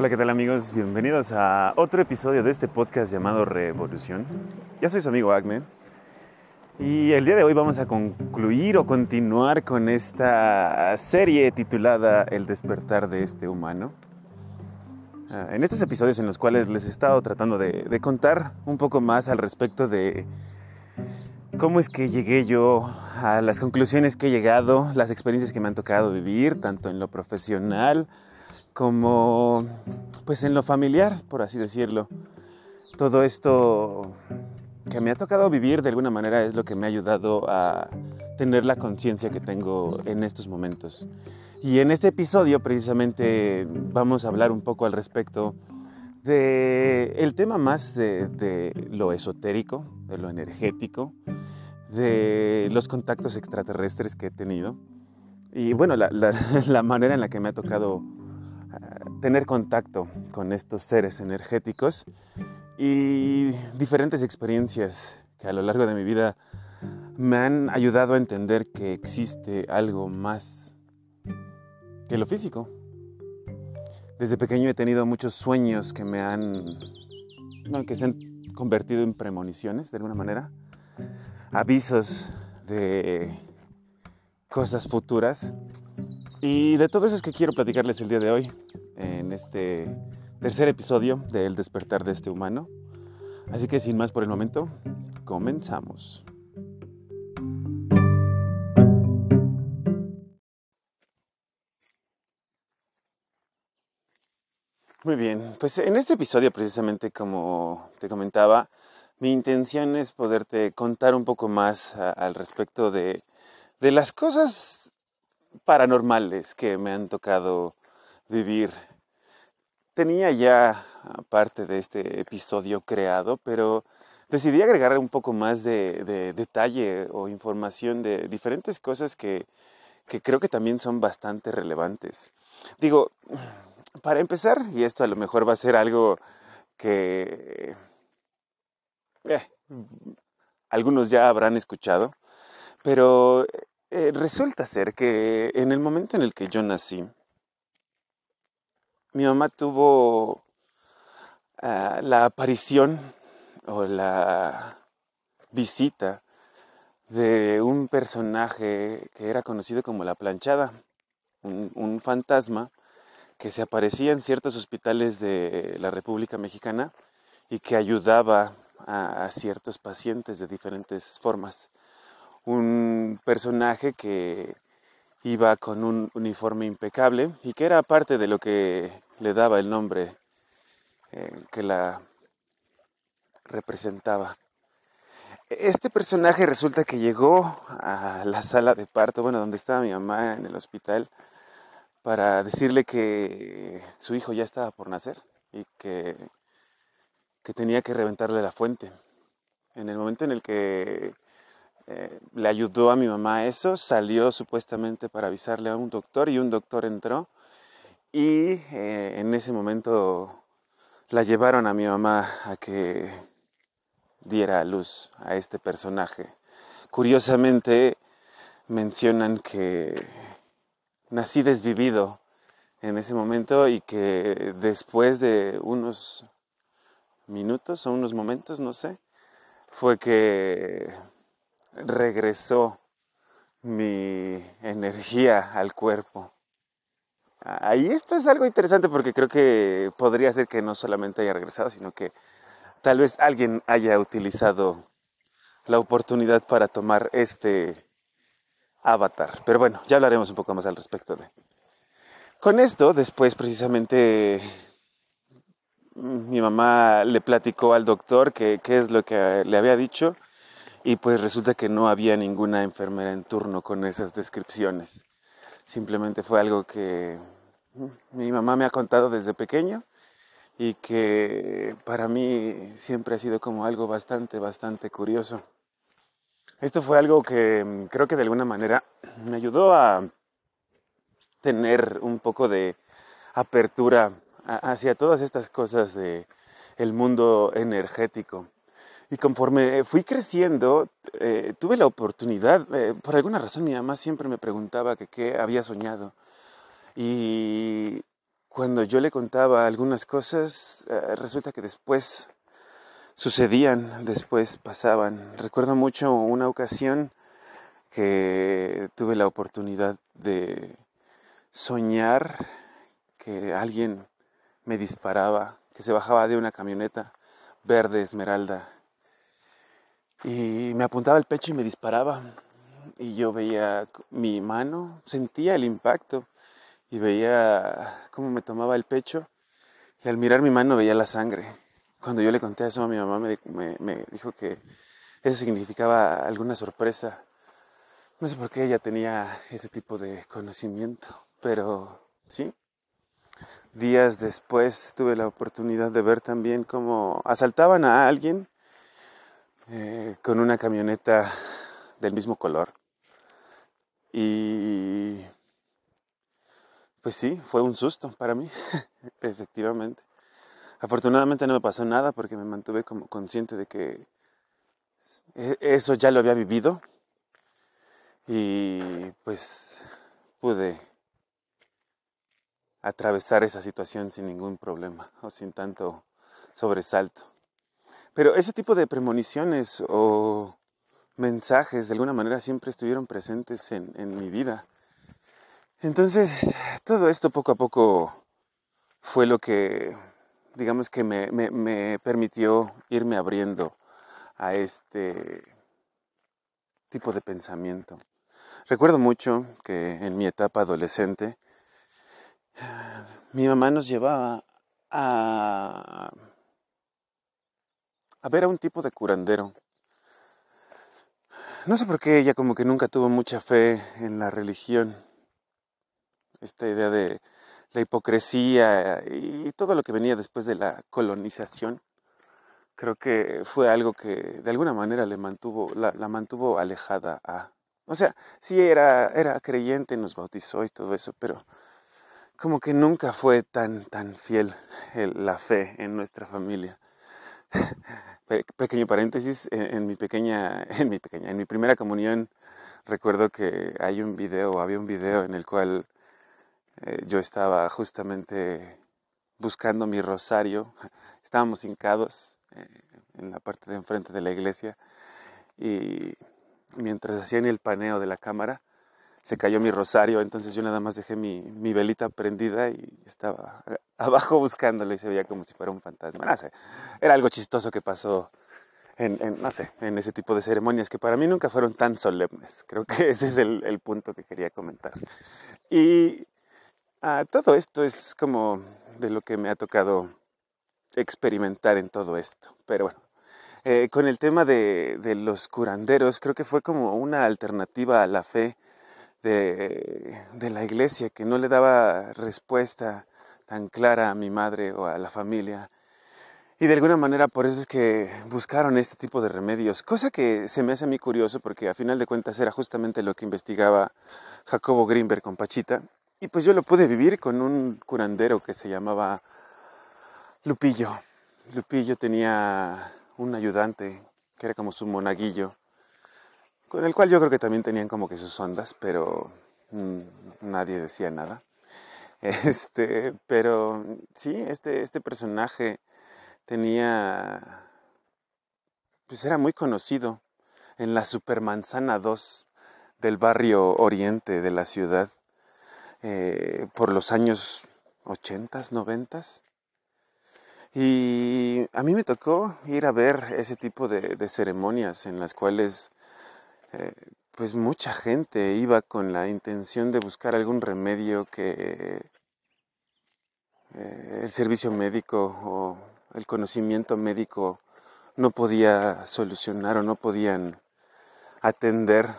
Hola, ¿qué tal amigos? Bienvenidos a otro episodio de este podcast llamado Revolución. Ya soy su amigo Agmen y el día de hoy vamos a concluir o continuar con esta serie titulada El despertar de este humano. Ah, en estos episodios en los cuales les he estado tratando de contar un poco más al respecto de cómo es que llegué yo a las conclusiones que he llegado, las experiencias que me han tocado vivir, tanto en lo profesional, como pues en lo familiar, por así decirlo. Todo esto que me ha tocado vivir de alguna manera es lo que me ha ayudado a tener la conciencia que tengo en estos momentos. Y en este episodio precisamente vamos a hablar un poco al respecto de el tema más de, lo esotérico, de lo energético, de los contactos extraterrestres que he tenido y bueno, la, la manera en la que me ha tocado tener contacto con estos seres energéticos y diferentes experiencias que a lo largo de mi vida me han ayudado a entender que existe algo más que lo físico. Desde pequeño he tenido muchos sueños que me han, que se han convertido en premoniciones de alguna manera, avisos de cosas futuras. Y de todo eso es que quiero platicarles el día de hoy, en este tercer episodio de El despertar de este humano. Así que sin más por el momento, comenzamos. Muy bien, pues en este episodio precisamente como te comentaba, mi intención es poderte contar un poco más al respecto de, de las cosas paranormales que me han tocado vivir. Tenía ya parte de este episodio creado, pero decidí agregar un poco más de, detalle o información de diferentes cosas que, creo que también son bastante relevantes. Digo, para empezar, y esto a lo mejor va a ser algo que eh, algunos ya habrán escuchado, pero eh, resulta ser que en el momento en el que yo nací, mi mamá tuvo ah, la aparición o la visita de un personaje que era conocido como la planchada, un, fantasma que se aparecía en ciertos hospitales de la República Mexicana y que ayudaba a ciertos pacientes de diferentes formas. Un personaje que iba con un uniforme impecable y que era parte de lo que le daba el nombre eh, que la representaba. Este personaje resulta que llegó a la sala de parto, bueno, donde estaba mi mamá en el hospital, para decirle que su hijo ya estaba por nacer y que, que tenía que reventarle la fuente. En el momento en el que eh, le ayudó a mi mamá eso, salió supuestamente para avisarle a un doctor y un doctor entró y eh, en ese momento la llevaron a mi mamá a que diera a luz a este personaje. Curiosamente mencionan que nací desvivido en ese momento y que después de unos minutos o unos momentos, no sé, fue que regresó mi energía al cuerpo. Ahí esto es algo interesante porque creo que podría ser que no solamente haya regresado, sino que tal vez alguien haya utilizado la oportunidad para tomar este avatar. Pero bueno, ya hablaremos un poco más al respecto de. Con esto, después precisamente mi mamá le platicó al doctor qué es lo que le había dicho y pues resulta que no había ninguna enfermera en turno con esas descripciones. Simplemente fue algo que mm, mi mamá me ha contado desde pequeño y que para mí siempre ha sido como algo bastante, bastante curioso. Esto fue algo que mm, creo que de alguna manera me ayudó a tener un poco de apertura hacia todas estas cosas de el mundo energético. Y conforme fui creciendo, eh, tuve la oportunidad, eh, por alguna razón mi mamá siempre me preguntaba qué había soñado. Y cuando yo le contaba algunas cosas, eh, resulta que después sucedían, después pasaban. Recuerdo mucho una ocasión que tuve la oportunidad de soñar que alguien me disparaba, que se bajaba de una camioneta verde esmeralda y me apuntaba el pecho y me disparaba. Y yo veía mi mano, sentía el impacto y veía cómo me tomaba el pecho y al mirar mi mano veía la sangre. Cuando yo le conté eso a mi mamá me, me dijo que eso significaba alguna sorpresa. No sé por qué ella tenía ese tipo de conocimiento, pero sí. Días después tuve la oportunidad de ver también cómo asaltaban a alguien eh, con una camioneta del mismo color. Y pues sí, fue un susto para mí, efectivamente. Afortunadamente no me pasó nada porque me mantuve como consciente de que e-, eso ya lo había vivido y pues pude atravesar esa situación sin ningún problema o sin tanto sobresalto. Pero ese tipo de premoniciones o mensajes de alguna manera siempre estuvieron presentes en, mi vida. Entonces, todo esto poco a poco fue lo que, digamos que me, permitió irme abriendo a este tipo de pensamiento. Recuerdo mucho que en mi etapa adolescente, mi mamá nos llevaba a a ver a un tipo de curandero. No sé por qué ella como que nunca tuvo mucha fe en la religión. Esta idea de la hipocresía y todo lo que venía después de la colonización, creo que fue algo que de alguna manera le mantuvo, la, mantuvo alejada a. O sea, sí era, era creyente, nos bautizó y todo eso, pero como que nunca fue tan, tan fiel la fe en nuestra familia pequeño paréntesis, en, mi pequeña, en mi pequeña, en mi primera comunión recuerdo que hay un video, había un video en el cual eh, yo estaba justamente buscando mi rosario, estábamos hincados eh, en la parte de enfrente de la iglesia y mientras hacían el paneo de la cámara, se cayó mi rosario, entonces yo nada más dejé mi, mi velita prendida y estaba abajo buscándolo y se veía como si fuera un fantasma. No sé, era algo chistoso que pasó en, no sé, en ese tipo de ceremonias que para mí nunca fueron tan solemnes. Creo que ese es el, el punto que quería comentar. Y ah, todo esto es como de lo que me ha tocado experimentar en todo esto. Pero bueno, eh, con el tema de, de los curanderos, creo que fue como una alternativa a la fe de, la iglesia, que no le daba respuesta tan clara a mi madre o a la familia. Y de alguna manera por eso es que buscaron este tipo de remedios, cosa que se me hace a mí curioso porque a final de cuentas era justamente lo que investigaba Jacobo Greenberg con Pachita. Y pues yo lo pude vivir con un curandero que se llamaba Lupillo. Lupillo tenía un ayudante que era como su monaguillo con el cual yo creo que también tenían como que sus ondas, pero mm, nadie decía nada. Este, pero sí, este, este personaje tenía, pues era muy conocido en la Supermanzana 2 del barrio oriente de la ciudad eh, por los años 80, 90. Y a mí me tocó ir a ver ese tipo de, de ceremonias en las cuales eh, pues mucha gente iba con la intención de buscar algún remedio que eh, el servicio médico o el conocimiento médico no podía solucionar o no podían atender.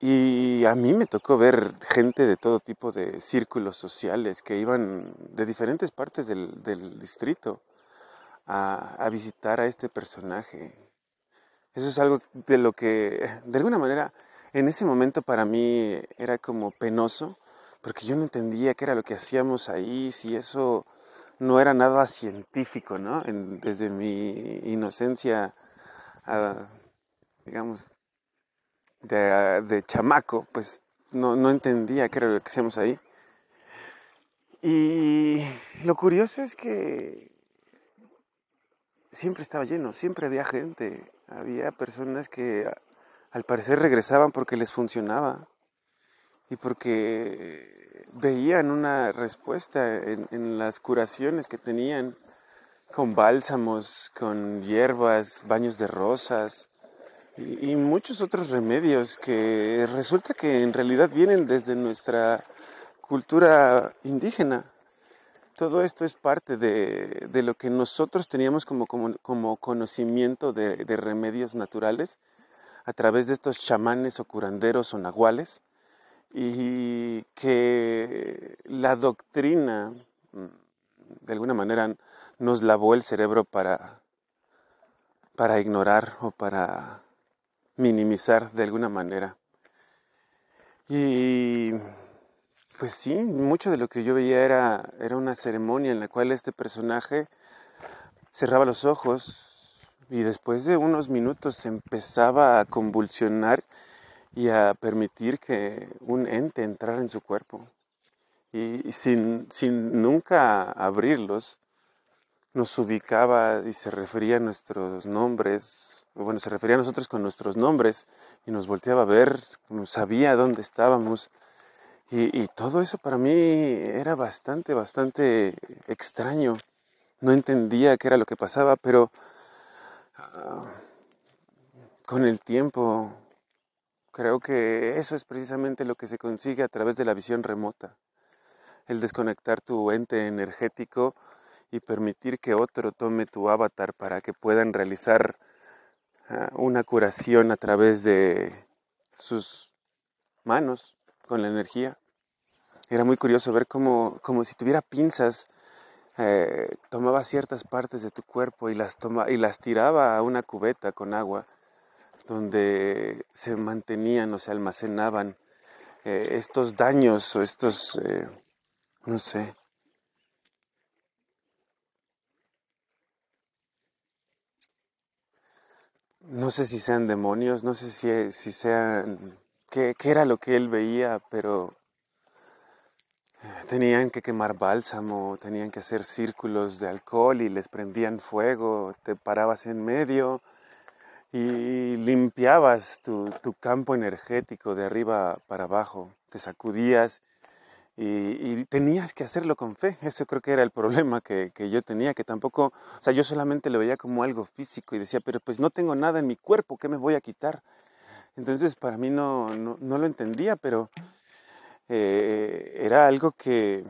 Y a mí me tocó ver gente de todo tipo de círculos sociales que iban de diferentes partes del, distrito a visitar a este personaje. Eso es algo de lo que, de alguna manera, en ese momento para mí era como penoso, porque yo no entendía qué era lo que hacíamos ahí, si eso no era nada científico, ¿no? desde mi inocencia, ah, digamos, de, de, chamaco, pues no, no entendía qué era lo que hacíamos ahí. Y lo curioso es que siempre estaba lleno, siempre había gente, había personas que al parecer regresaban porque les funcionaba y porque veían una respuesta en, las curaciones que tenían con bálsamos, con hierbas, baños de rosas y, muchos otros remedios que resulta que en realidad vienen desde nuestra cultura indígena todo esto es parte de, lo que nosotros teníamos como, conocimiento de, remedios naturales a través de estos chamanes o curanderos o nahuales y que la doctrina mm, de alguna manera nos lavó el cerebro para, para ignorar o para minimizar de alguna manera. Y pues sí, mucho de lo que yo veía era, era una ceremonia en la cual este personaje cerraba los ojos y después de unos minutos empezaba a convulsionar y a permitir que un ente entrara en su cuerpo. Y, sin, sin nunca abrirlos, nos ubicaba y se refería a nuestros nombres, bueno, se refería a nosotros con nuestros nombres y nos volteaba a ver, sabía dónde estábamos y, todo eso para mí era bastante, bastante extraño. No entendía qué era lo que pasaba, pero ah, con el tiempo creo que eso es precisamente lo que se consigue a través de la visión remota. El desconectar tu ente energético y permitir que otro tome tu avatar para que puedan realizar ah, una curación a través de sus manos con la energía. Era muy curioso ver cómo, como si tuviera pinzas, eh, tomaba ciertas partes de tu cuerpo y las, toma, y las tiraba a una cubeta con agua donde se mantenían o se almacenaban eh, estos daños o estos, eh, no sé, no sé si sean demonios, no sé si, si sean, qué, qué, era lo que él veía, pero Tenían que quemar bálsamo, tenían que hacer círculos de alcohol y les prendían fuego, te parabas en medio y limpiabas tu, campo energético de arriba para abajo, te sacudías y, tenías que hacerlo con fe. Eso creo que era el problema que, yo tenía, que tampoco, o sea, yo solamente lo veía como algo físico y decía, pero pues no tengo nada en mi cuerpo, ¿qué me voy a quitar? Entonces para mí no, no lo entendía, pero eh, era algo que,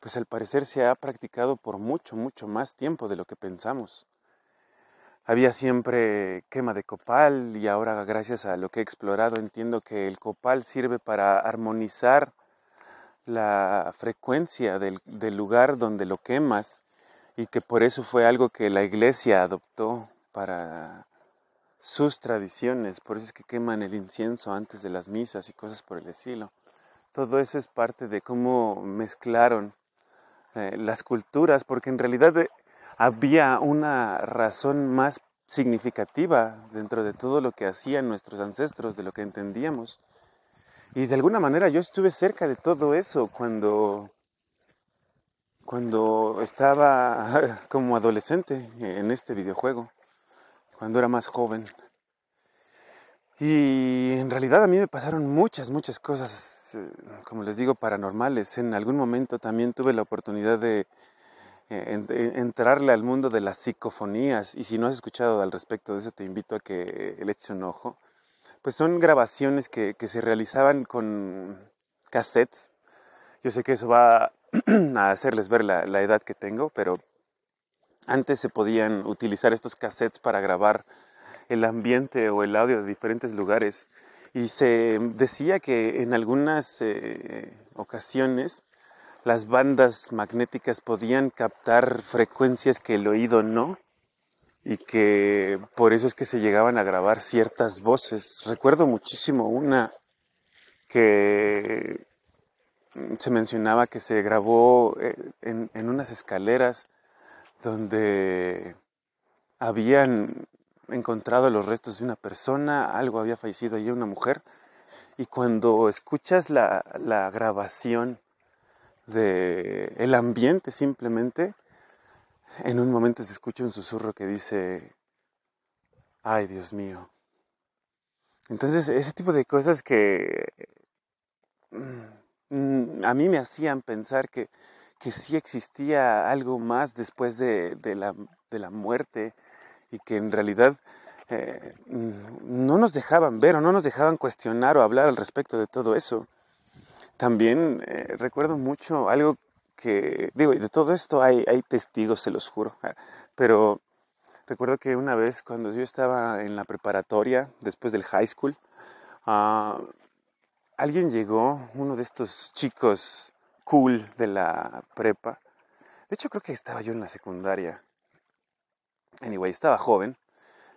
pues al parecer se ha practicado por mucho, mucho más tiempo de lo que pensamos. Había siempre quema de copal y ahora gracias a lo que he explorado entiendo que el copal sirve para armonizar la frecuencia del, del lugar donde lo quemas y que por eso fue algo que la iglesia adoptó para sus tradiciones, por eso es que queman el incienso antes de las misas y cosas por el estilo. Todo eso es parte de cómo mezclaron eh, las culturas, porque en realidad eh, había una razón más significativa dentro de todo lo que hacían nuestros ancestros, de lo que entendíamos. Y de alguna manera yo estuve cerca de todo eso cuando, cuando estaba como adolescente en este videojuego cuando era más joven. Y en realidad a mí me pasaron muchas, muchas cosas, eh, como les digo, paranormales. En algún momento también tuve la oportunidad de eh, entrarle al mundo de las psicofonías. Y si no has escuchado al respecto de eso, te invito a que le eches un ojo. Pues son grabaciones que, que se realizaban con cassettes. Yo sé que eso va a hacerles ver la, la edad que tengo, pero antes se podían utilizar estos cassettes para grabar el ambiente o el audio de diferentes lugares y se decía que en algunas eh, ocasiones las bandas magnéticas podían captar frecuencias que el oído no y que por eso es que se llegaban a grabar ciertas voces. Recuerdo muchísimo una que se mencionaba que se grabó eh, en unas escaleras donde habían encontrado los restos de una persona, algo había fallecido allí una mujer, y cuando escuchas la, grabación de el ambiente simplemente, en un momento se escucha un susurro que dice, ay Dios mío. Entonces, ese tipo de cosas que mm, a mí me hacían pensar que, que sí existía algo más después de, la, de la muerte y que en realidad eh, no nos dejaban ver o no nos dejaban cuestionar o hablar al respecto de todo eso. También eh, recuerdo mucho algo que, digo, de todo esto hay, hay testigos, se los juro, ah, pero recuerdo que una vez cuando yo estaba en la preparatoria, después del high school, ah, alguien llegó, uno de estos chicos cool de la prepa, de hecho creo que estaba yo en la secundaria, anyway, estaba joven,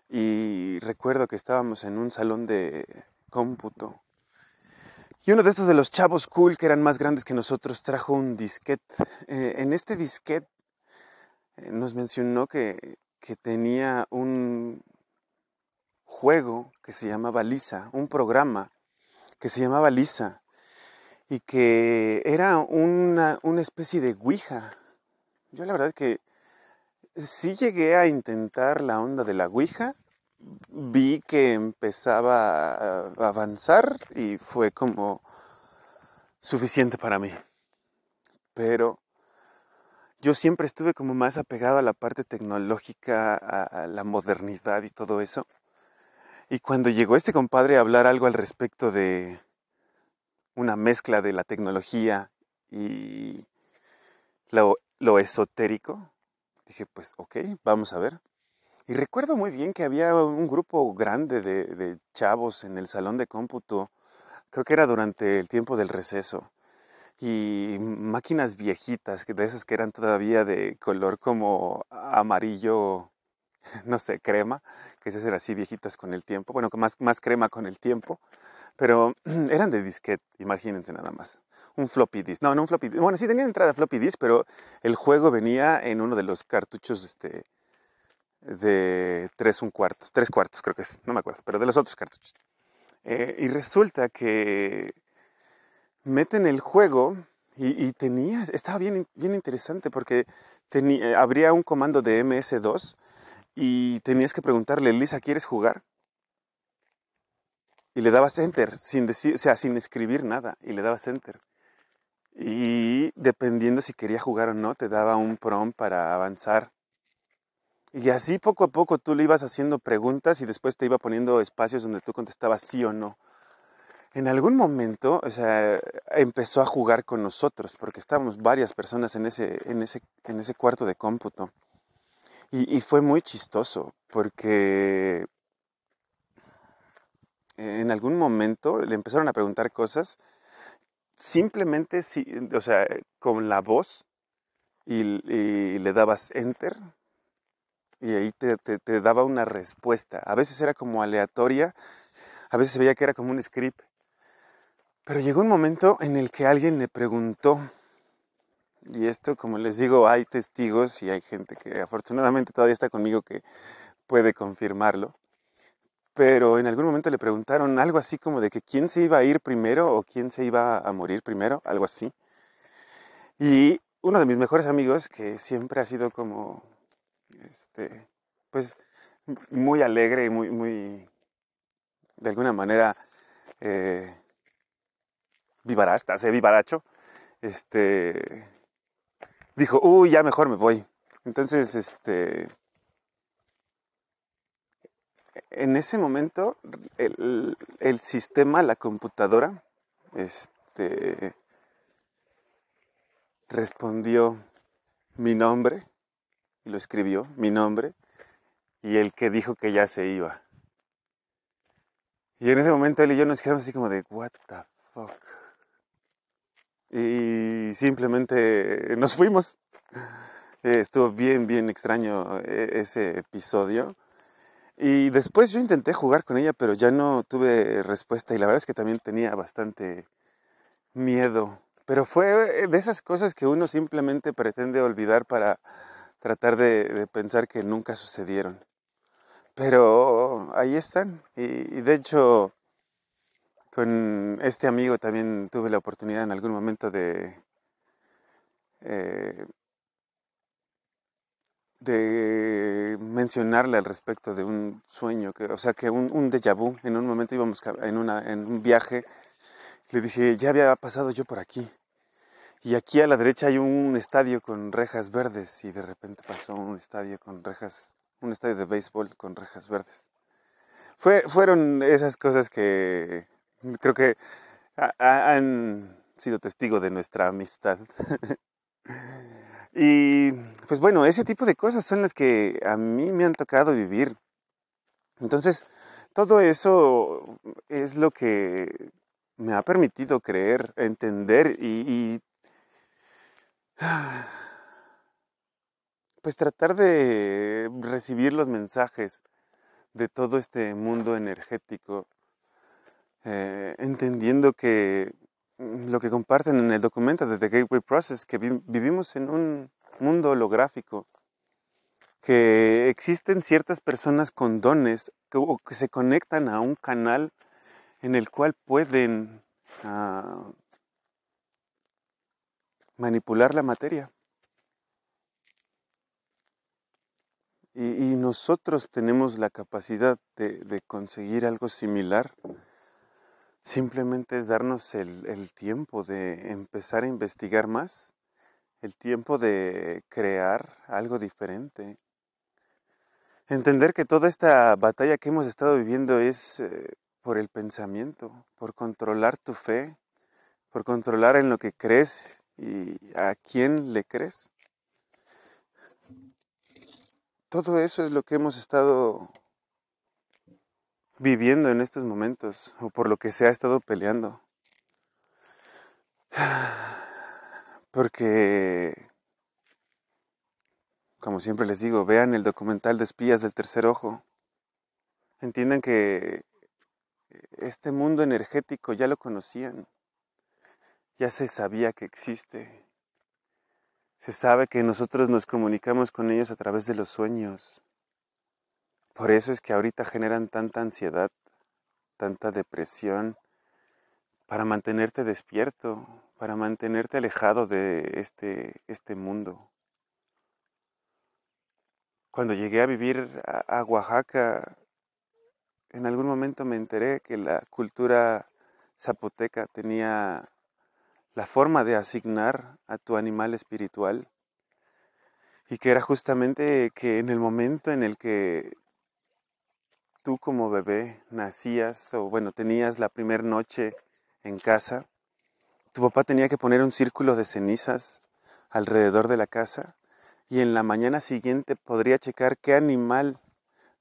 y recuerdo que estábamos en un salón de cómputo. Y uno de estos de los chavos cool que eran más grandes que nosotros trajo un disquete. Eh, en este disquete eh, nos mencionó que, que tenía un juego que se llamaba Lisa, un programa que se llamaba Lisa y que era una, una especie de Ouija. Yo la verdad que sí llegué a intentar la onda de la Ouija, vi que empezaba a avanzar y fue como suficiente para mí. Pero yo siempre estuve como más apegado a la parte tecnológica, a, la modernidad y todo eso. Y cuando llegó este compadre a hablar algo al respecto de una mezcla de la tecnología y lo, esotérico, dije, pues ok, vamos a ver. Y recuerdo muy bien que había un grupo grande de, chavos en el salón de cómputo, creo que era durante el tiempo del receso, y máquinas viejitas, de esas que eran todavía de color como amarillo, no sé, crema, que esas eran así viejitas con el tiempo, bueno, más, más crema con el tiempo, pero eran de disquete, imagínense nada más un floppy disk. No, no un floppy disk. Bueno, sí tenía entrada floppy disk, pero el juego venía en uno de los cartuchos este, de tres un cuartos, tres cuartos creo que es, no me acuerdo, pero de los otros cartuchos. Eh, y resulta que meten el juego y, tenía, estaba bien, bien interesante porque tenía, habría un comando de MS2 y tenías que preguntarle, Lisa, ¿quieres jugar? Y le dabas enter, sin decir, o sea, sin escribir nada, y le dabas enter. Y dependiendo si quería jugar o no, te daba un prompt para avanzar y así poco a poco tú le ibas haciendo preguntas y después te iba poniendo espacios donde tú contestabas sí o no. En algún momento, o sea, empezó a jugar con nosotros, porque estábamos varias personas en ese, en ese, en ese cuarto de cómputo. Y, y fue muy chistoso, porque en algún momento le empezaron a preguntar cosas, simplemente, o sea, con la voz, y, le dabas enter, y ahí te, te, daba una respuesta. A veces era como aleatoria, a veces se veía que era como un script. Pero llegó un momento en el que alguien le preguntó, y esto, como les digo, hay testigos y hay gente que afortunadamente todavía está conmigo que puede confirmarlo. Pero en algún momento le preguntaron algo así como de que quién se iba a ir primero o quién se iba a morir primero, algo así. Y uno de mis mejores amigos, que siempre ha sido como este, pues muy alegre y muy, muy, de alguna manera, eh, hace vivaracho, este, dijo, uy, ya mejor me voy. Entonces, este, en ese momento, el, sistema, la computadora, este, respondió mi nombre y lo escribió, mi nombre, y el que dijo que ya se iba. Y en ese momento él y yo nos quedamos así como de, what the fuck. Y simplemente nos fuimos. estuvo bien, bien extraño e, ese episodio. Y después yo intenté jugar con ella, pero ya no tuve respuesta y la verdad es que también tenía bastante miedo. Pero fue de esas cosas que uno simplemente pretende olvidar para tratar de, pensar que nunca sucedieron. Pero ahí están. Y, de hecho, con este amigo también tuve la oportunidad en algún momento de, eh, de mencionarle al respecto de un sueño, que, o sea, que un, un déjà vu, en un momento íbamos en, una, en un viaje, le dije, ya había pasado yo por aquí. Y aquí a la derecha hay un estadio con rejas verdes y de repente pasó un estadio con rejas, un estadio de béisbol con rejas verdes. Fue, fueron esas cosas que creo que han sido testigo de nuestra amistad. y pues bueno, ese tipo de cosas son las que a mí me han tocado vivir. Entonces, todo eso es lo que me ha permitido creer, entender y, pues tratar de recibir los mensajes de todo este mundo energético, eh, entendiendo que lo que comparten en el documento de The Gateway Process, que vivimos en un mundo holográfico, que existen ciertas personas con dones que, que se conectan a un canal en el cual pueden ah, manipular la materia. Y, nosotros tenemos la capacidad de conseguir algo similar Simplemente es darnos el, tiempo de empezar a investigar más, el tiempo de crear algo diferente. Entender que toda esta batalla que hemos estado viviendo es eh, por el pensamiento, por controlar tu fe, por controlar en lo que crees y a quién le crees. Todo eso es lo que hemos estado viviendo en estos momentos o por lo que se ha estado peleando. Porque, como siempre les digo, vean el documental de espías del tercer ojo. Entiendan que este mundo energético ya lo conocían, ya se sabía que existe. Se sabe que nosotros nos comunicamos con ellos a través de los sueños, por eso es que ahorita generan tanta ansiedad, tanta depresión, para mantenerte despierto, para mantenerte alejado de este, este mundo. Cuando llegué a vivir a, Oaxaca, en algún momento me enteré que la cultura zapoteca tenía la forma de asignar a tu animal espiritual y que era justamente que en el momento en el que tú como bebé nacías o bueno, tenías la primera noche en casa, tu papá tenía que poner un círculo de cenizas alrededor de la casa y en la mañana siguiente podría checar qué animal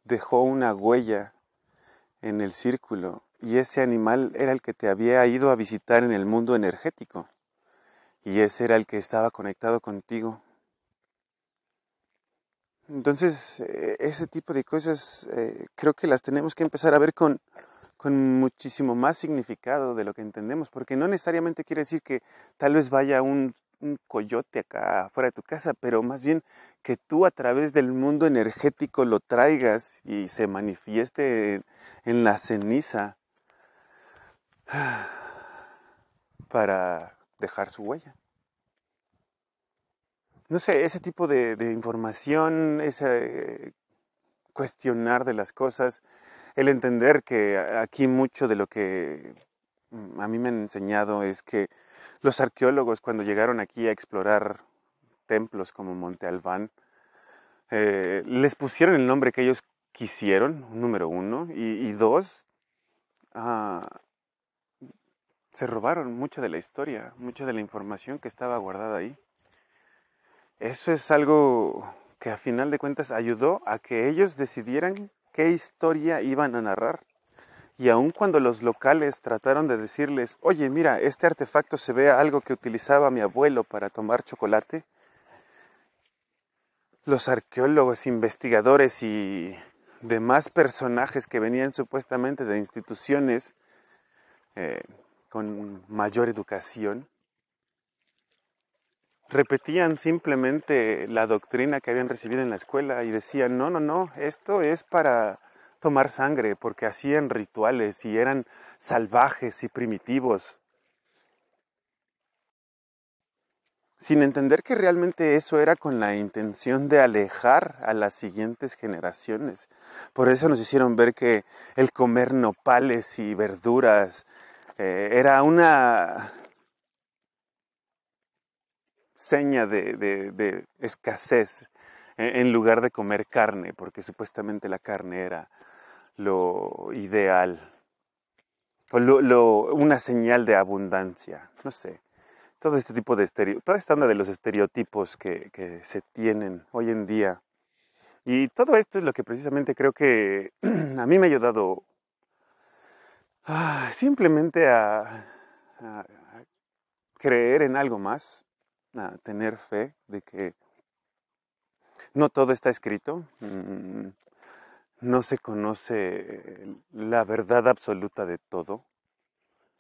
dejó una huella en el círculo y ese animal era el que te había ido a visitar en el mundo energético y ese era el que estaba conectado contigo entonces, eh, ese tipo de cosas eh, creo que las tenemos que empezar a ver con, con muchísimo más significado de lo que entendemos, porque no necesariamente quiere decir que tal vez vaya un, un coyote acá afuera de tu casa, pero más bien que tú a través del mundo energético lo traigas y se manifieste en la ceniza para dejar su huella no sé, ese tipo de, información, ese cuestionar de las cosas, el entender que aquí mucho de lo que mm, a mí me han enseñado es que los arqueólogos cuando llegaron aquí a explorar templos como Monte Albán, eh, les pusieron el nombre que ellos quisieron, número uno, y, dos, ah, se robaron mucha de la historia, mucha de la información que estaba guardada ahí. Eso es algo que a final de cuentas ayudó a que ellos decidieran qué historia iban a narrar. Y aun cuando los locales trataron de decirles, oye, mira, este artefacto se ve algo que utilizaba mi abuelo para tomar chocolate, los arqueólogos, investigadores y demás personajes que venían supuestamente de instituciones eh, con mayor educación, repetían simplemente la doctrina que habían recibido en la escuela y decían, no, no, no, esto es para tomar sangre, porque hacían rituales y eran salvajes y primitivos. sin entender que realmente eso era con la intención de alejar a las siguientes generaciones. Por eso nos hicieron ver que el comer nopales y verduras eh, era una seña de, escasez en, lugar de comer carne, porque supuestamente la carne era lo ideal, o una señal de abundancia, no sé todo este tipo de estereotipos, toda esta onda de los estereotipos que, se tienen hoy en día. Y todo esto es lo que precisamente creo que a mí me ha ayudado ah, simplemente a, creer en algo más, a tener fe de que no todo está escrito, mm, no se conoce la verdad absoluta de todo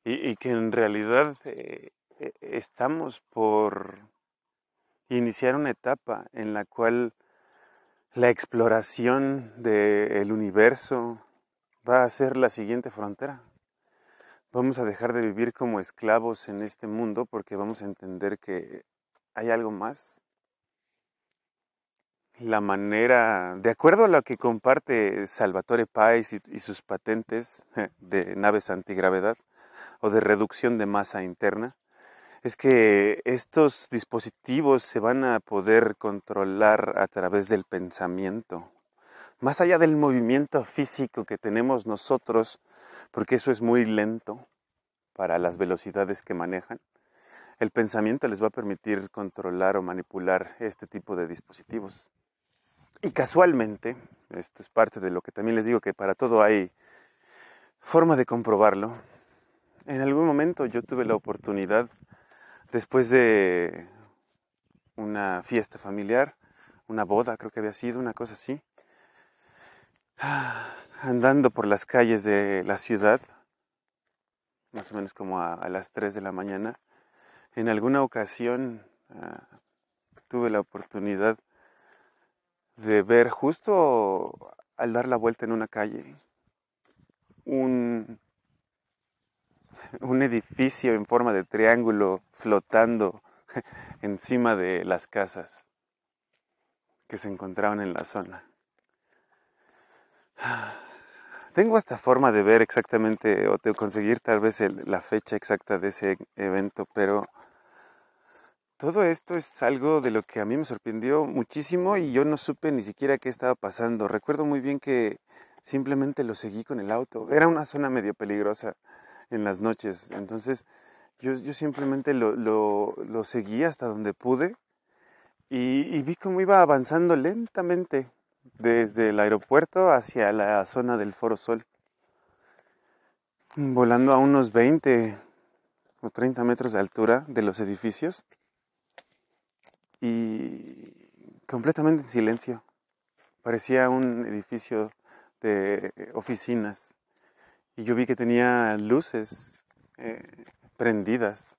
y, que en realidad eh, e, estamos por iniciar una etapa en la cual la exploración del universo va a ser la siguiente frontera. Vamos a dejar de vivir como esclavos en este mundo porque vamos a entender que hay algo más. La manera, de acuerdo a lo que comparte Salvatore Pais y, y sus patentes de naves antigravedad o de reducción de masa interna, es que estos dispositivos se van a poder controlar a través del pensamiento, más allá del movimiento físico que tenemos nosotros, porque eso es muy lento para las velocidades que manejan. El pensamiento les va a permitir controlar o manipular este tipo de dispositivos. Y casualmente, esto es parte de lo que también les digo que para todo hay forma de comprobarlo. En algún momento yo tuve la oportunidad después de una fiesta familiar, una boda creo que había sido, una cosa así, andando por las calles de la ciudad, más o menos como a, las 3 de la mañana, en alguna ocasión ah, tuve la oportunidad de ver justo al dar la vuelta en una calle un un edificio en forma de triángulo flotando encima de las casas que se encontraban en la zona. Tengo esta forma de ver exactamente o de conseguir tal vez la fecha exacta de ese evento, pero todo esto es algo de lo que a mí me sorprendió muchísimo y yo no supe ni siquiera qué estaba pasando. Recuerdo muy bien que simplemente lo seguí con el auto. Era una zona medio peligrosa en las noches. Entonces yo, simplemente lo, seguí hasta donde pude y, vi cómo iba avanzando lentamente desde el aeropuerto hacia la zona del Foro Sol, volando a unos 20 o 30 metros de altura de los edificios y completamente en silencio. Parecía un edificio de oficinas y yo vi que tenía luces eh, prendidas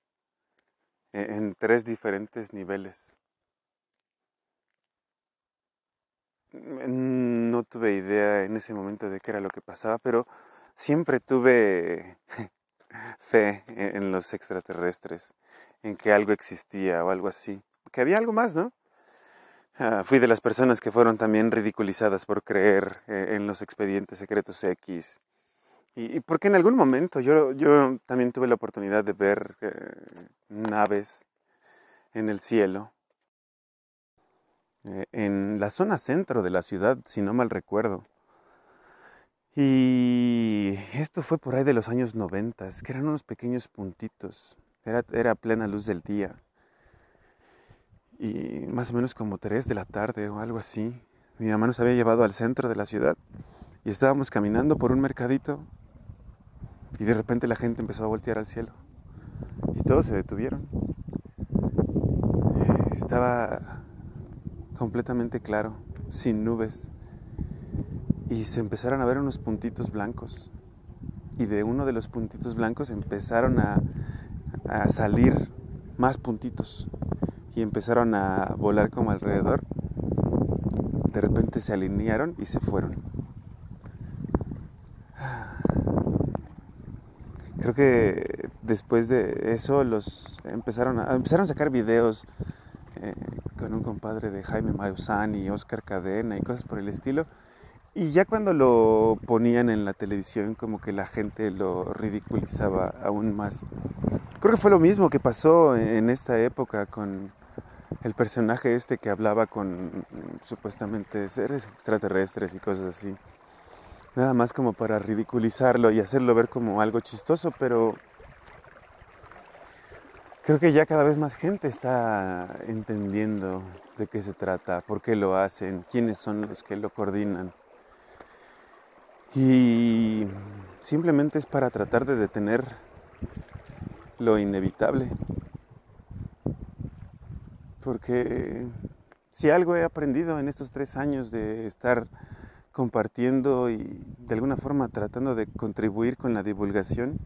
eh, en tres diferentes niveles. Mm, no tuve idea en ese momento de qué era lo que pasaba, pero siempre tuve fe en los extraterrestres, en que algo existía o algo así, que había algo más, ¿no? Ah, fui de las personas que fueron también ridiculizadas por creer eh, en los expedientes secretos X y, porque en algún momento yo, yo también tuve la oportunidad de ver eh, naves en el cielo, eh, en la zona centro de la ciudad, si no mal recuerdo. Y esto fue por ahí de los años noventas, que eran unos pequeños puntitos, era, era plena luz del día. Y más o menos como tres de la tarde o algo así, mi mamá nos había llevado al centro de la ciudad y estábamos caminando por un mercadito y de repente la gente empezó a voltear al cielo. Y todos se detuvieron. Estaba completamente claro, sin nubes. Y se empezaron a ver unos puntitos blancos. Y de uno de los puntitos blancos empezaron a, a salir más puntitos. Y empezaron a volar como alrededor. De repente se alinearon y se fueron. Creo que después de eso los empezaron a, empezaron a sacar videos eh, con un compadre de Jaime Maussan y Oscar Cadena y cosas por el estilo. Y ya cuando lo ponían en la televisión, como que la gente lo ridiculizaba aún más. Creo que fue lo mismo que pasó en esta época con el personaje este que hablaba con supuestamente seres extraterrestres y cosas así. Nada más como para ridiculizarlo y hacerlo ver como algo chistoso, pero creo que ya cada vez más gente está entendiendo de qué se trata, por qué lo hacen, quiénes son los que lo coordinan. Y simplemente es para tratar de detener lo inevitable. Porque si algo he aprendido en estos tres años de estar compartiendo y de alguna forma tratando de contribuir con la divulgación,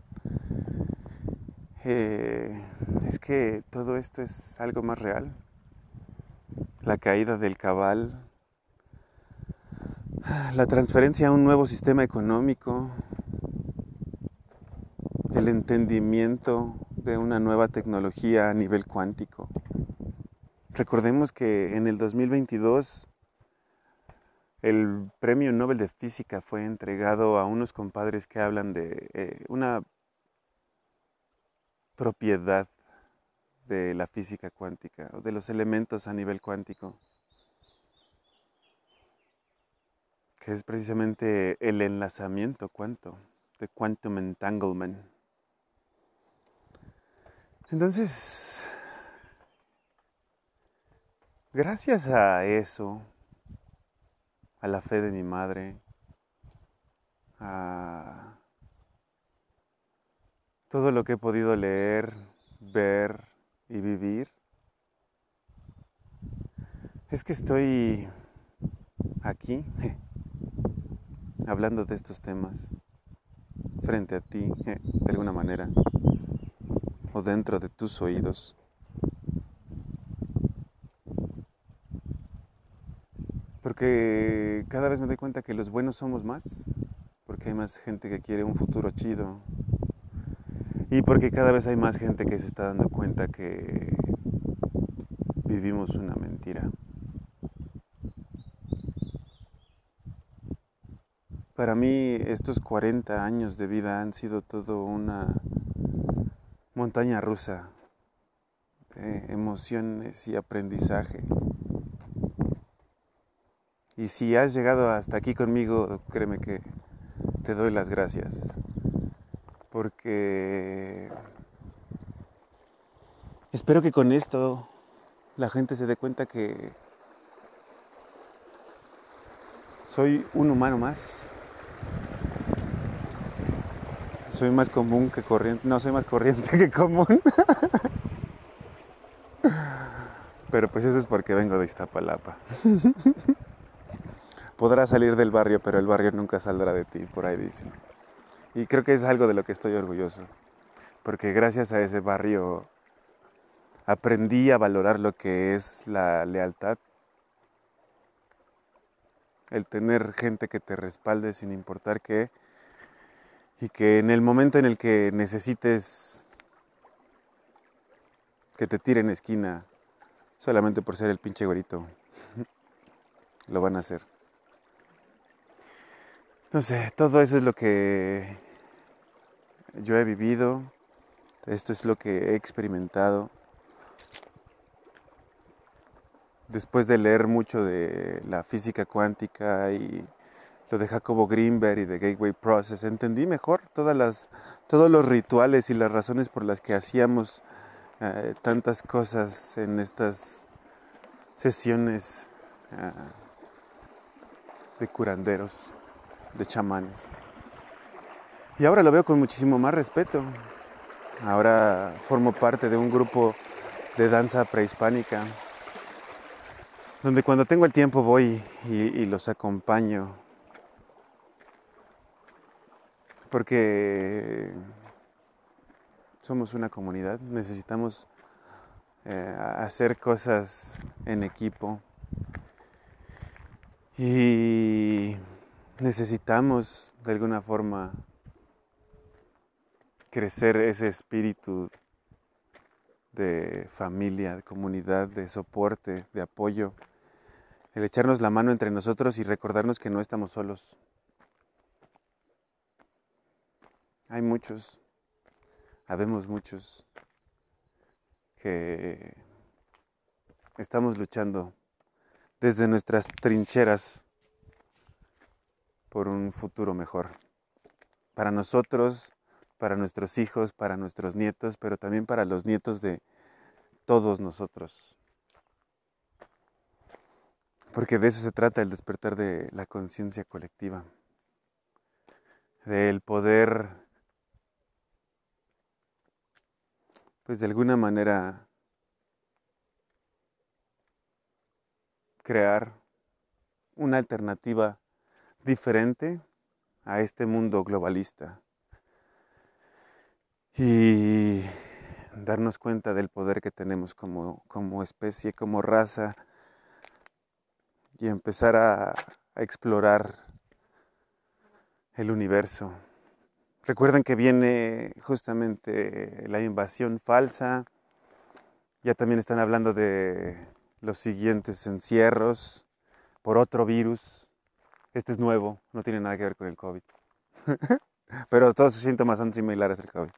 eh, es que todo esto es algo más real. La caída del cabal, la transferencia a un nuevo sistema económico, el entendimiento de una nueva tecnología a nivel cuántico. Recordemos que en el 2022 el premio Nobel de Física fue entregado a unos compadres que hablan de eh, una propiedad de la física cuántica o de los elementos a nivel cuántico. que es precisamente el enlazamiento cuánto, de quantum entanglement. Entonces, gracias a eso, a la fe de mi madre, a todo lo que he podido leer, ver y vivir, es que estoy aquí hablando de estos temas frente a ti, de alguna manera, o dentro de tus oídos. Porque cada vez me doy cuenta que los buenos somos más, porque hay más gente que quiere un futuro chido, y porque cada vez hay más gente que se está dando cuenta que vivimos una mentira. Para mí estos 40 años de vida han sido todo una montaña rusa emociones y aprendizaje. Y si has llegado hasta aquí conmigo, créeme que te doy las gracias. Porque espero que con esto la gente se dé cuenta que soy un humano más soy más común que corriente. No, soy más corriente que común. Pero pues eso es porque vengo de Iztapalapa. Podrás salir del barrio, pero el barrio nunca saldrá de ti, por ahí dicen. Y creo que es algo de lo que estoy orgulloso. Porque gracias a ese barrio aprendí a valorar lo que es la lealtad. El tener gente que te respalde sin importar qué y que en el momento en el que necesites que te tiren esquina solamente por ser el pinche gorito, lo van a hacer. No sé, todo eso es lo que yo he vivido, esto es lo que he experimentado. Después de leer mucho de la física cuántica y lo de Jacobo Greenberg y de Gateway Process, entendí mejor todas las, todos los rituales y las razones por las que hacíamos eh, tantas cosas en estas sesiones eh, de curanderos, de chamanes. Y ahora lo veo con muchísimo más respeto. Ahora formo parte de un grupo de danza prehispánica, donde cuando tengo el tiempo voy y los acompaño porque somos una comunidad, necesitamos eh, hacer cosas en equipo y necesitamos de alguna forma crecer ese espíritu de familia, de comunidad, de soporte, de apoyo, el echarnos la mano entre nosotros y recordarnos que no estamos solos. Hay muchos, habemos muchos que estamos luchando desde nuestras trincheras por un futuro mejor. Para nosotros, para nuestros hijos, para nuestros nietos, pero también para los nietos de todos nosotros. Porque de eso se trata el despertar de la conciencia colectiva, del poder, pues de alguna manera, crear una alternativa diferente a este mundo globalista y darnos cuenta del poder que tenemos como, como especie, como raza, y empezar a, a explorar el universo. Recuerden que viene justamente la invasión falsa, ya también están hablando de los siguientes encierros por otro virus. Este es nuevo, no tiene nada que ver con el COVID. Pero todos sus síntomas son similares al COVID.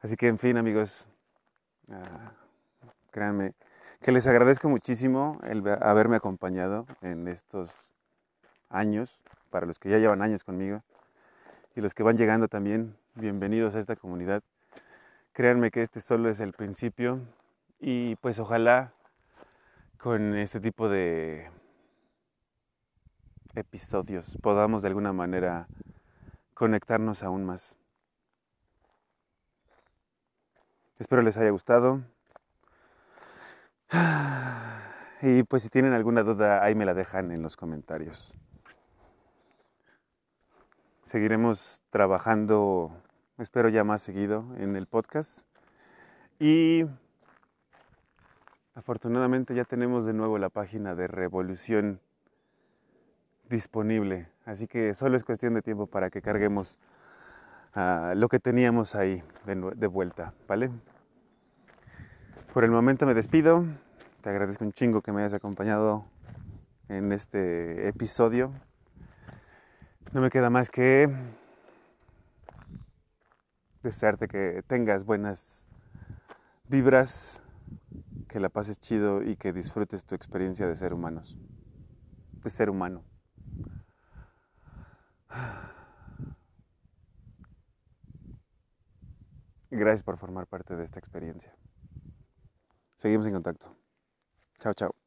Así que, en fin, amigos, uh, créanme que les agradezco muchísimo el haberme acompañado en estos años, para los que ya llevan años conmigo y los que van llegando también, bienvenidos a esta comunidad. Créanme que este solo es el principio y pues ojalá con este tipo de episodios podamos de alguna manera conectarnos aún más. Espero les haya gustado. Y pues si tienen alguna duda, ahí me la dejan en los comentarios. Seguiremos trabajando, espero ya más seguido, en el podcast. Y afortunadamente ya tenemos de nuevo la página de Revolución disponible. Así que solo es cuestión de tiempo para que carguemos uh, lo que teníamos ahí de, de vuelta, ¿vale? Por el momento me despido. Te agradezco un chingo que me hayas acompañado en este episodio. No me queda más que desearte que tengas buenas vibras, que la pases chido y que disfrutes tu experiencia de ser humanos, de ser humano. Gracias por formar parte de esta experiencia. Seguimos en contacto. Chao, chao.